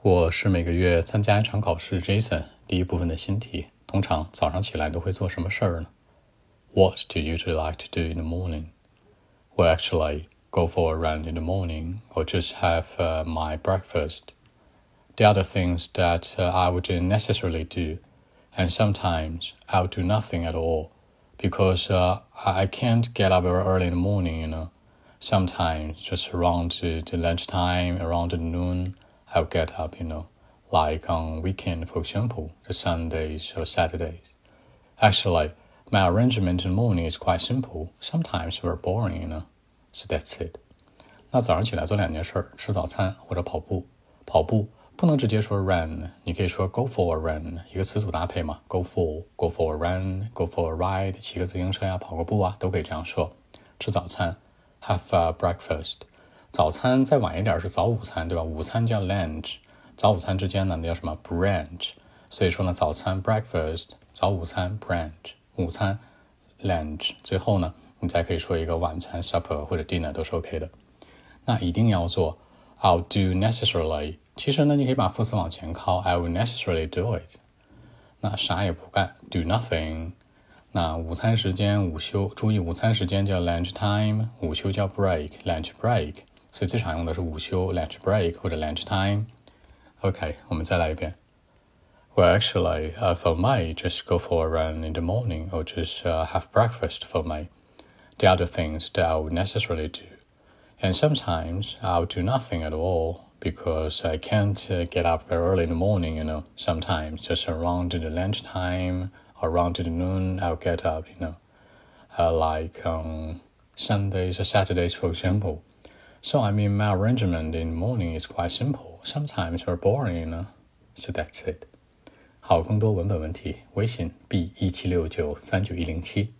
我是每个月参加一场考试，Jason。第一部分的新题，通常早上起来都会做什么事儿呢？What do you usually like to do in the morning? Well, actually, go for a run in the morning or just have uh, my breakfast. The other things that uh, I would necessarily do, and sometimes I'll do nothing at all because uh, I can't get up very early in the morning, you know. Sometimes just around the, the lunchtime, around the noon, I'll get up, you know, like on weekend, for example, the Sundays or Saturdays. Actually, my arrangement in the morning is quite simple, sometimes very boring, you know. So that's it. 那早上起来做两件事：吃早餐或者跑步。跑步不能直接说 run，你可以说 go for a run，一个词组搭配嘛，go for，go for a run，go for a ride，骑个自行车呀，跑个步啊，都可以这样说。吃早餐，have a breakfast。 早餐再晚一点是早午餐，对吧？午餐叫 lunch，早午餐之间呢那叫什么 brunch？所以说呢，早餐 breakfast，早午餐 brunch，午餐 lunch，最后呢，你再可以说一个晚餐 supper 或者 dinner 都是 OK 的。那一定要做，I'll do necessarily。其实呢，你可以把副词往前靠，I will necessarily do it。那啥也不干，do nothing。那午餐时间午休，注意午餐时间叫 lunch time，午休叫 break，lunch break。所以最常用的是午休 lunch break 或者 lunch time。OK，我们再来一遍。Well, actually, uh, for me, just go for a run in the morning or just uh, have breakfast for me. The other things that I would necessarily do. And sometimes I'll do nothing at all because I can't uh, get up very early in the morning, you know. Sometimes just around the lunchtime, around the noon, I'll get up, you know. Uh, like on Sundays or Saturdays, for example. So, I mean, my arrangement in the morning is quite simple. Sometimes very boring, you know. So that's it. 好，更多文本问题，微信 b 一七六九三九一零七。